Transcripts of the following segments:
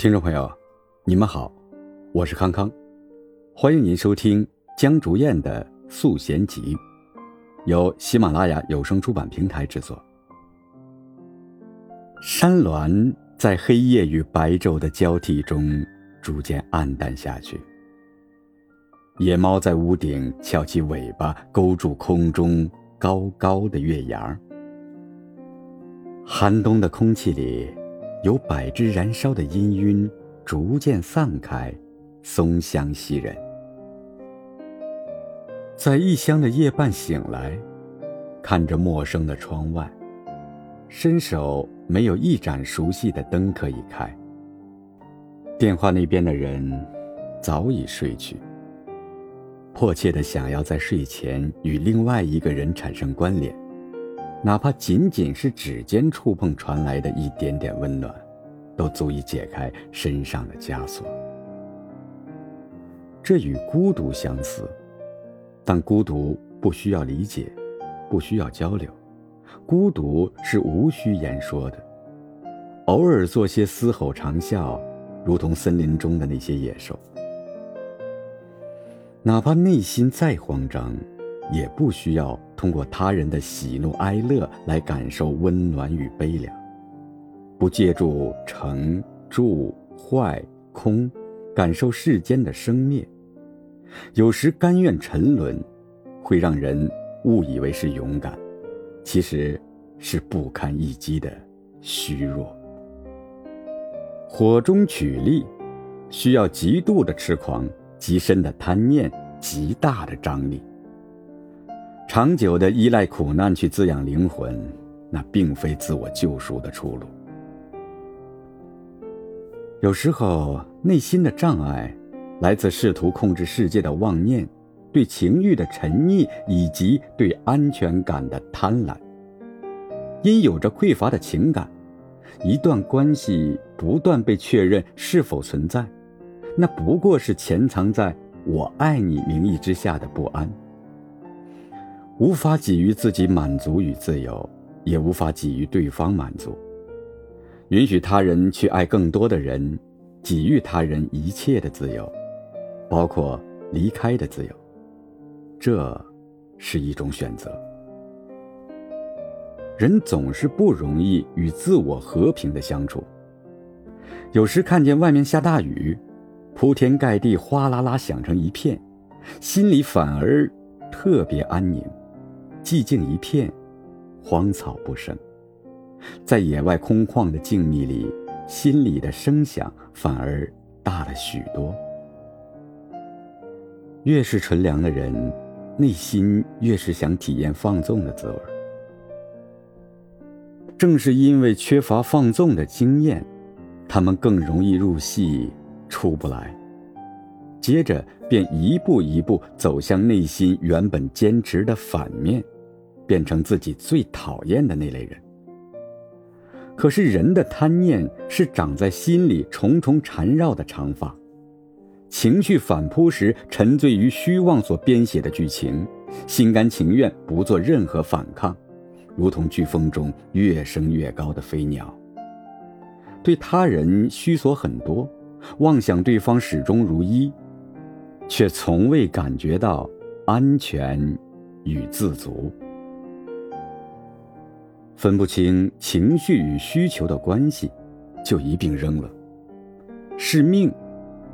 听众朋友，你们好，我是康康，欢迎您收听江竹燕的《素贤集》，由喜马拉雅有声出版平台制作。山峦在黑夜与白昼的交替中逐渐暗淡下去，野猫在屋顶翘起尾巴勾住空中高高的月牙。寒冬的空气里。有百只燃烧的氤氲逐渐散开，松香袭人。在异乡的夜半醒来，看着陌生的窗外，伸手没有一盏熟悉的灯可以开。电话那边的人早已睡去，迫切的想要在睡前与另外一个人产生关联。哪怕仅仅是指尖触碰传来的一点点温暖，都足以解开身上的枷锁。这与孤独相似，但孤独不需要理解，不需要交流，孤独是无需言说的。偶尔做些嘶吼长啸，如同森林中的那些野兽。哪怕内心再慌张。也不需要通过他人的喜怒哀乐来感受温暖与悲凉，不借助成住坏空，感受世间的生灭。有时甘愿沉沦，会让人误以为是勇敢，其实是不堪一击的虚弱。火中取栗，需要极度的痴狂，极深的贪念，极大的张力。长久的依赖苦难去滋养灵魂，那并非自我救赎的出路。有时候，内心的障碍来自试图控制世界的妄念，对情欲的沉溺，以及对安全感的贪婪。因有着匮乏的情感，一段关系不断被确认是否存在，那不过是潜藏在我爱你名义之下的不安。无法给予自己满足与自由，也无法给予对方满足。允许他人去爱更多的人，给予他人一切的自由，包括离开的自由，这是一种选择。人总是不容易与自我和平的相处。有时看见外面下大雨，铺天盖地，哗啦啦响成一片，心里反而特别安宁。寂静一片，荒草不生。在野外空旷的静谧里，心里的声响反而大了许多。越是纯良的人，内心越是想体验放纵的滋味。正是因为缺乏放纵的经验，他们更容易入戏，出不来。接着便一步一步走向内心原本坚持的反面。变成自己最讨厌的那类人。可是人的贪念是长在心里重重缠绕的长发，情绪反扑时沉醉于虚妄所编写的剧情，心甘情愿不做任何反抗，如同飓风中越升越高的飞鸟。对他人虚索很多，妄想对方始终如一，却从未感觉到安全与自足。分不清情绪与需求的关系，就一并扔了。是命，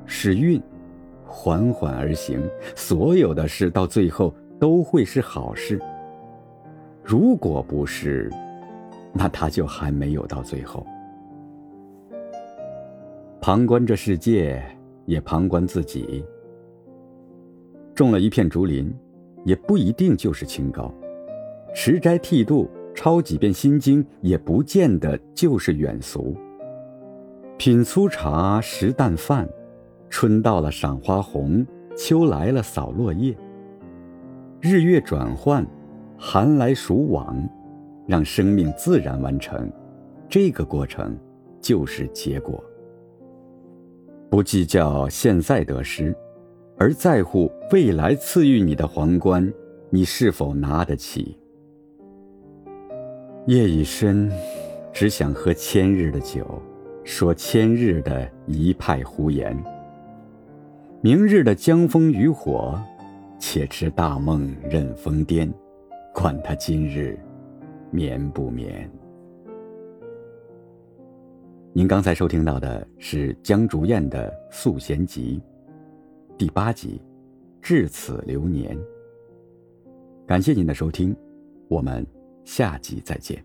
是运，缓缓而行，所有的事到最后都会是好事。如果不是，那他就还没有到最后。旁观这世界，也旁观自己。种了一片竹林，也不一定就是清高。持斋剃度。抄几遍心经也不见得就是远俗。品粗茶，食淡饭，春到了赏花红，秋来了扫落叶。日月转换，寒来暑往，让生命自然完成，这个过程就是结果。不计较现在得失，而在乎未来赐予你的皇冠，你是否拿得起？夜已深，只想喝千日的酒，说千日的一派胡言。明日的江枫渔火，且持大梦任疯癫，管他今日眠不眠。您刚才收听到的是江竹燕的《素弦集》第八集《至此流年》。感谢您的收听，我们下集再见。